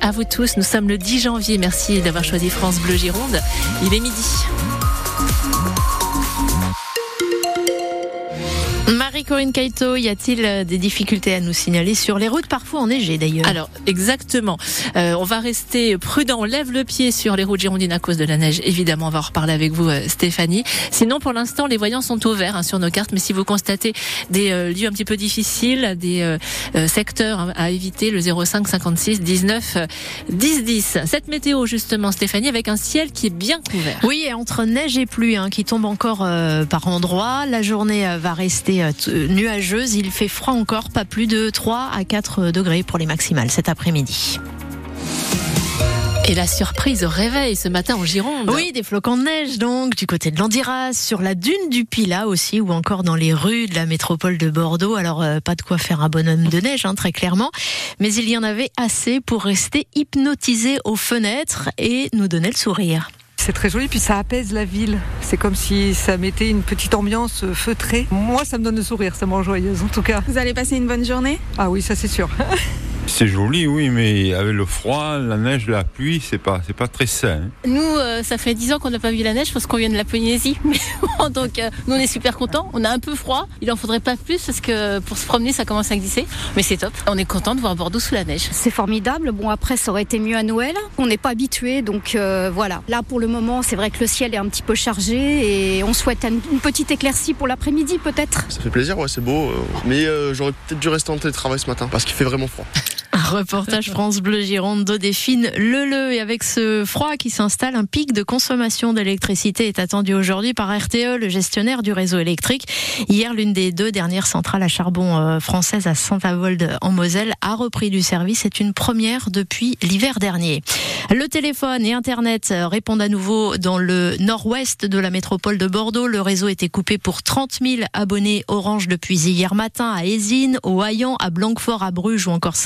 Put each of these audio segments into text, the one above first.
À vous tous, nous sommes le 10 janvier. Merci d'avoir choisi France Bleu Gironde. Il est midi. Marie-Corinne Caïto, y a-t-il euh, des difficultés à nous signaler sur les routes, parfois enneigées d'ailleurs? Alors, exactement. Euh, on va rester prudent. On lève le pied sur les routes girondines à cause de la neige. Évidemment, on va en reparler avec vous, euh, Stéphanie. Sinon, pour l'instant, les voyants sont au vert hein, sur nos cartes. Mais si vous constatez des lieux un petit peu difficiles, des secteurs hein, à éviter, le 05 56 19 10 10. Cette météo, justement, Stéphanie, avec un ciel qui est bien couvert. Oui, et entre neige et pluie hein, qui tombe encore par endroits, la journée va rester euh, nuageuse. Il fait froid encore, pas plus de 3 à 4 degrés pour les maximales cet après-midi. Et la surprise au réveil ce matin en Gironde. Oui, des flocons de neige donc du côté de l'Andiras, sur la dune du Pilat aussi, ou encore dans les rues de la métropole de Bordeaux. Alors euh, pas de quoi faire un bonhomme de neige, hein, très clairement, mais il y en avait assez pour rester hypnotisé aux fenêtres et nous donner le sourire. C'est très joli, puis ça apaise la ville. C'est comme si ça mettait une petite ambiance feutrée. Moi, ça me donne le sourire, ça me rend joyeuse en tout cas. Vous allez passer une bonne journée? Ah oui, ça c'est sûr. C'est joli, oui, mais avec le froid, la neige, la pluie, c'est pas, c'est pas très sain. Nous, euh, ça fait 10 ans qu'on n'a pas vu la neige parce qu'on vient de la Polynésie. donc, euh, nous, on est super contents. On a un peu froid. Il en faudrait pas plus parce que pour se promener, ça commence à glisser. Mais c'est top. On est content de voir Bordeaux sous la neige. C'est formidable. Bon, après, ça aurait été mieux à Noël. On n'est pas habitué, donc euh, voilà. Là, pour le moment, c'est vrai que le ciel est un petit peu chargé et on souhaite une petite éclaircie pour l'après-midi, peut-être. Ça fait plaisir, ouais, c'est beau. Mais j'aurais peut-être dû rester en télétravail ce matin parce qu'il fait vraiment froid. Reportage France Bleu Gironde d'Odéphine Le et avec ce froid qui s'installe, un pic de consommation d'électricité est attendu aujourd'hui par RTE, le gestionnaire du réseau électrique. Hier, l'une des deux dernières centrales à charbon euh, françaises à Saint-Avold en Moselle a repris du service. C'est une première depuis l'hiver dernier. Le téléphone et Internet répondent à nouveau dans le nord-ouest de la métropole de Bordeaux. Le réseau était coupé pour 30 000 abonnés Orange depuis hier matin à Ésine, au Hayan, à Blanquefort, à Bruges ou encore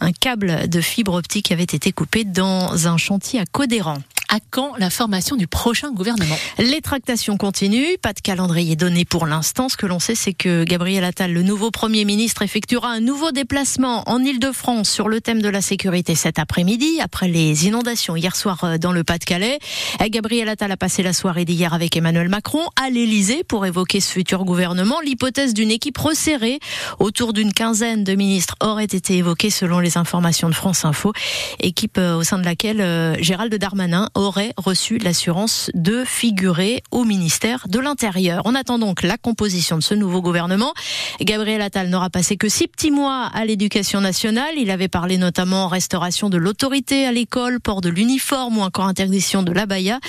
Un câble de fibre optique avait été coupé dans un chantier à Codéran. À quand la formation du prochain gouvernement? Les tractations continuent, pas de calendrier donné pour l'instant. Ce que l'on sait, c'est que Gabriel Attal, le nouveau Premier ministre, effectuera un nouveau déplacement en Ile-de-France sur le thème de la sécurité cet après-midi, après les inondations hier soir euh, dans le Pas-de-Calais. Gabriel Attal a passé la soirée d'hier avec Emmanuel Macron à l'Elysée pour évoquer ce futur gouvernement. L'hypothèse d'une équipe resserrée autour d'une quinzaine de ministres aurait été évoquée selon les informations de France Info, équipe euh, au sein de laquelle euh, Gérald Darmanin aurait reçu l'assurance de figurer au ministère de l'Intérieur. On attend donc la composition de ce nouveau gouvernement. Gabriel Attal n'aura passé que six petits mois à l'éducation nationale. Il avait parlé notamment restauration de l'autorité à l'école, port de l'uniforme ou encore interdiction de l'abaya.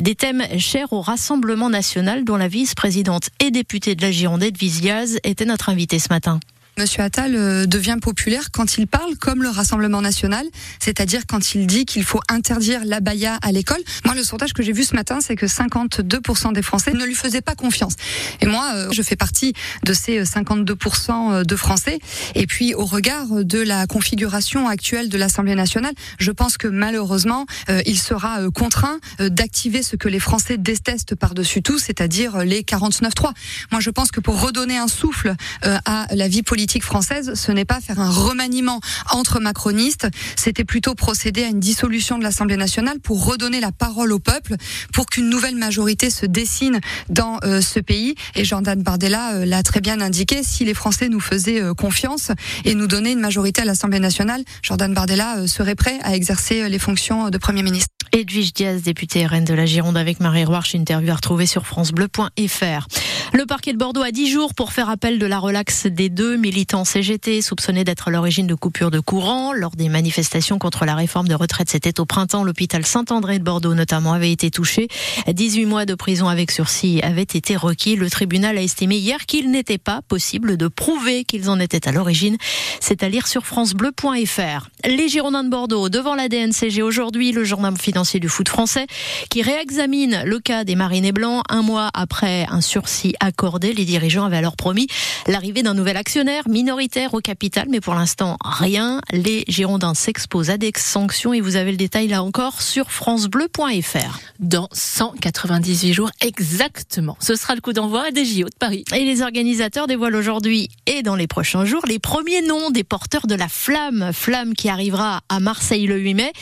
Des thèmes chers au Rassemblement national dont la vice-présidente et députée de la Girondette, Viziaz, était notre invitée ce matin. Monsieur Attal euh, devient populaire quand il parle comme le Rassemblement national, c'est-à-dire quand il dit qu'il faut interdire l'abaya à l'école. Moi, le sondage que j'ai vu ce matin, c'est que 52% des Français ne lui faisaient pas confiance. Et moi, euh, je fais partie de ces 52% euh, de Français. Et puis, au regard de la configuration actuelle de l'Assemblée nationale, je pense que malheureusement, il sera contraint d'activer ce que les Français détestent par-dessus tout, c'est-à-dire les 49-3. Moi, je pense que pour redonner un souffle à la vie politique, politique française, ce n'est pas faire un remaniement entre macronistes, c'était plutôt procéder à une dissolution de l'Assemblée nationale pour redonner la parole au peuple, pour qu'une nouvelle majorité se dessine dans euh, ce pays. Et Jordan Bardella euh, l'a très bien indiqué, si les Français nous faisaient euh, confiance et nous donnaient une majorité à l'Assemblée nationale, Jordan Bardella serait prêt à exercer les fonctions de Premier ministre. Edwige Diaz, députée RN de la Gironde avec Marie Roarch, interview à retrouver sur francebleu.fr. Le parquet de Bordeaux a 10 jours pour faire appel de la relaxe des deux militants CGT soupçonnés d'être à l'origine de coupures de courant. Lors des manifestations contre la réforme de retraite, c'était au printemps, l'hôpital Saint-André de Bordeaux notamment avait été touché. 18 mois de prison avec sursis avaient été requis. Le tribunal a estimé hier qu'il n'était pas possible de prouver qu'ils en étaient à l'origine. C'est à lire sur francebleu.fr. Les Girondins de Bordeaux devant la DNCG aujourd'hui, le journal financier du foot français, qui réexamine le cas des Marinés Blancs un mois après un sursis accordé. Les dirigeants avaient alors promis l'arrivée d'un nouvel actionnaire minoritaire au capital, mais pour l'instant, rien. Les Girondins s'exposent à des sanctions et vous avez le détail là encore sur francebleu.fr. Dans 198 jours exactement. Ce sera le coup d'envoi des JO de Paris. Et les organisateurs dévoilent aujourd'hui et dans les prochains jours les premiers noms des porteurs de la flamme. Flamme qui arrivera à Marseille le 8 mai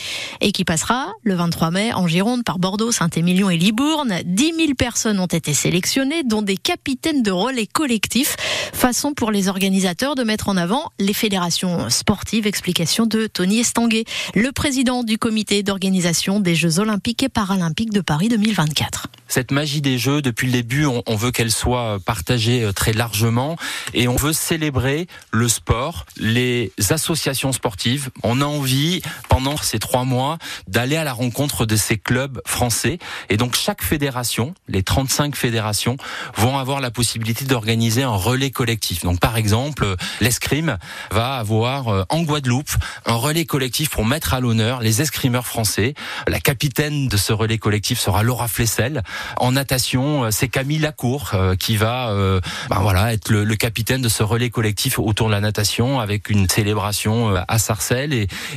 et qui passera le 23 mai en Gironde par Bordeaux, Saint-Émilion et Libourne. 10 000 personnes ont été sélectionnées, dont des capitaines de relais collectifs. Façon pour les organisateurs de mettre en avant les fédérations sportives. Explication de Tony Estanguet, le président du comité d'organisation des Jeux Olympiques et Paralympiques de Paris 2024 cette magie des jeux, depuis le début, on, veut qu'elle soit partagée euh, très largement et on veut célébrer le sport, les associations sportives. On a envie, pendant ces trois mois, d'aller à la rencontre de ces clubs français. Et donc, chaque fédération, les 35 fédérations, vont avoir la possibilité d'organiser un relais collectif. Donc, par exemple, l'escrime va avoir euh, en Guadeloupe un relais collectif pour mettre à l'honneur les escrimeurs français. La capitaine de ce relais collectif sera Laura Flessel. En natation, euh, c'est Camille Lacour euh, qui va ben voilà, être le, capitaine de ce relais collectif autour de la natation avec une célébration à Sarcelles.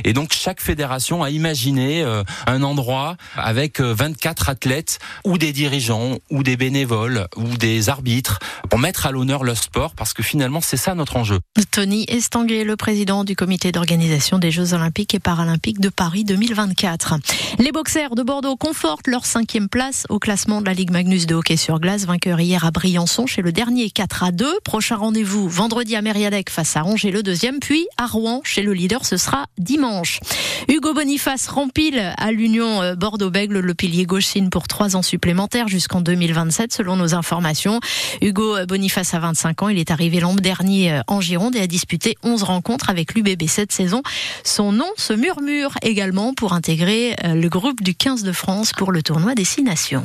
Et, donc chaque fédération a imaginé un endroit avec 24 athlètes ou des dirigeants ou des bénévoles ou des arbitres pour mettre à l'honneur le sport parce que finalement c'est ça notre enjeu. Tony Estanguet, le président du comité d'organisation des Jeux Olympiques et Paralympiques de Paris 2024. Les boxers de Bordeaux confortent leur cinquième place au classement de la Ligue Magnus de hockey sur glace, vainqueur hier à Briançon chez le dernier 4 à 2. Prochain rendez-vous vendredi à Mériadec face à Angers le deuxième, puis à Rouen chez le leader, ce sera dimanche. Hugo Boniface rempile à l'Union euh, Bordeaux-Bègle. Le pilier gauche signe pour trois ans supplémentaires jusqu'en 2027 selon nos informations. Hugo Boniface a 25 ans. Il est arrivé l'an dernier euh, en Gironde et a disputé 11 rencontres avec l'UBB cette saison. Son nom se murmure également pour intégrer euh, le groupe du 15 de France pour le tournoi des Six Nations.